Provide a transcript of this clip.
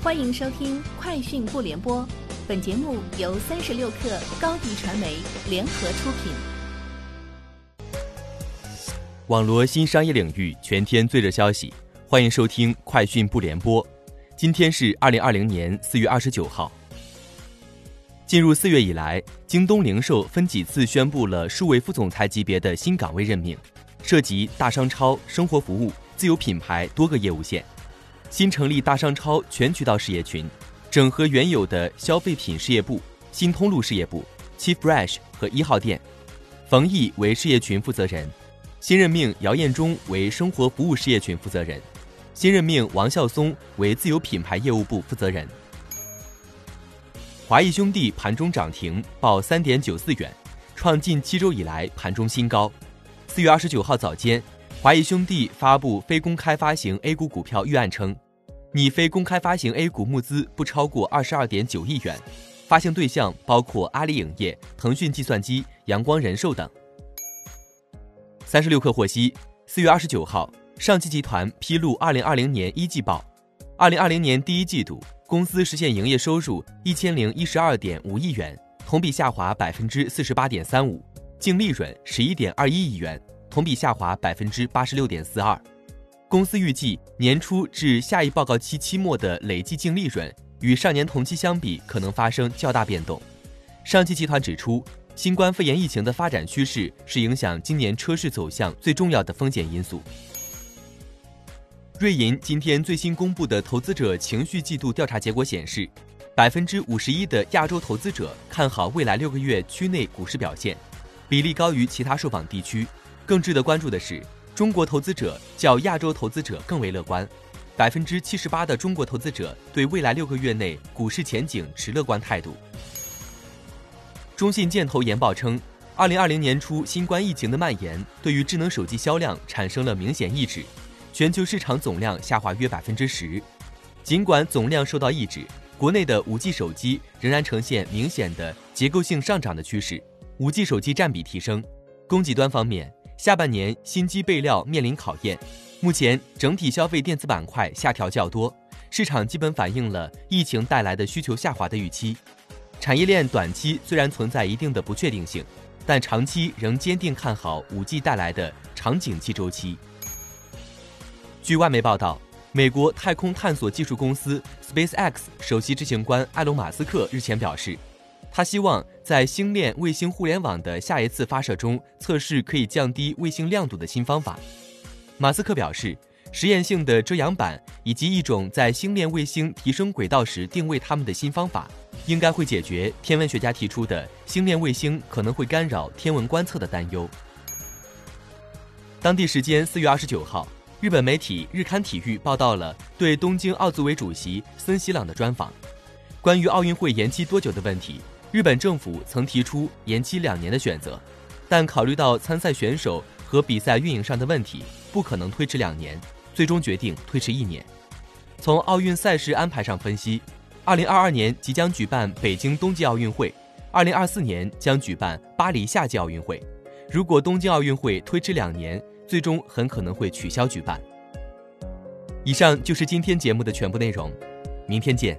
欢迎收听《快讯不联播》，本节目由三十六克高低传媒联合出品。网罗新商业领域全天最热消息，欢迎收听《快讯不联播》。今天是二零二零年四月二十九号。进入四月以来，京东零售分几次宣布了数位副总裁级别的新岗位任命，涉及大商超、生活服务、自有品牌多个业务线。新成立大商超全渠道事业群，整合原有的消费品事业部、新通路事业部、Chief Fresh 和一号店。冯毅为事业群负责人，新任命姚彦忠为生活服务事业群负责人，新任命王孝松为自有品牌业务部负责人。华谊兄弟盘中涨停，报三点九四元，创近七周以来盘中新高。四月二十九号早间。华谊兄弟发布非公开发行 A 股股票预案称，拟非公开发行 A 股募资不超过二十二点九亿元，发行对象包括阿里影业、腾讯计算机、阳光人寿等。三十六氪获悉，四月二十九号，上汽集团披露二零二零年一季报，二零二零年第一季度公司实现营业收入一千零一十二点五亿元，同比下滑百分之四十八点三五，净利润十一点二一亿元。同比下滑百分之八十六点四二，公司预计年初至下一报告期期末的累计净利润与上年同期相比可能发生较大变动。上汽集团指出，新冠肺炎疫情的发展趋势是影响今年车市走向最重要的风险因素。瑞银今天最新公布的投资者情绪季度调查结果显示，百分之五十一的亚洲投资者看好未来六个月区内股市表现，比例高于其他受访地区。更值得关注的是，中国投资者较亚洲投资者更为乐观，百分之七十八的中国投资者对未来六个月内股市前景持乐观态度。中信建投研报称，二零二零年初新冠疫情的蔓延对于智能手机销量产生了明显抑制，全球市场总量下滑约百分之十。尽管总量受到抑制，国内的五 G 手机仍然呈现明显的结构性上涨的趋势，五 G 手机占比提升。供给端方面。下半年新机备料面临考验，目前整体消费电子板块下调较多，市场基本反映了疫情带来的需求下滑的预期。产业链短期虽然存在一定的不确定性，但长期仍坚定看好五 G 带来的长景气周期。据外媒报道，美国太空探索技术公司 SpaceX 首席执行官埃隆·马斯克日前表示。他希望在星链卫星互联网的下一次发射中测试可以降低卫星亮度的新方法。马斯克表示，实验性的遮阳板以及一种在星链卫星提升轨道时定位它们的新方法，应该会解决天文学家提出的星链卫星可能会干扰天文观测的担忧。当地时间四月二十九号，日本媒体日刊体育报道了对东京奥组委主席森喜朗的专访，关于奥运会延期多久的问题。日本政府曾提出延期两年的选择，但考虑到参赛选手和比赛运营上的问题，不可能推迟两年，最终决定推迟一年。从奥运赛事安排上分析，二零二二年即将举办北京冬季奥运会，二零二四年将举办巴黎夏季奥运会。如果东京奥运会推迟两年，最终很可能会取消举办。以上就是今天节目的全部内容，明天见。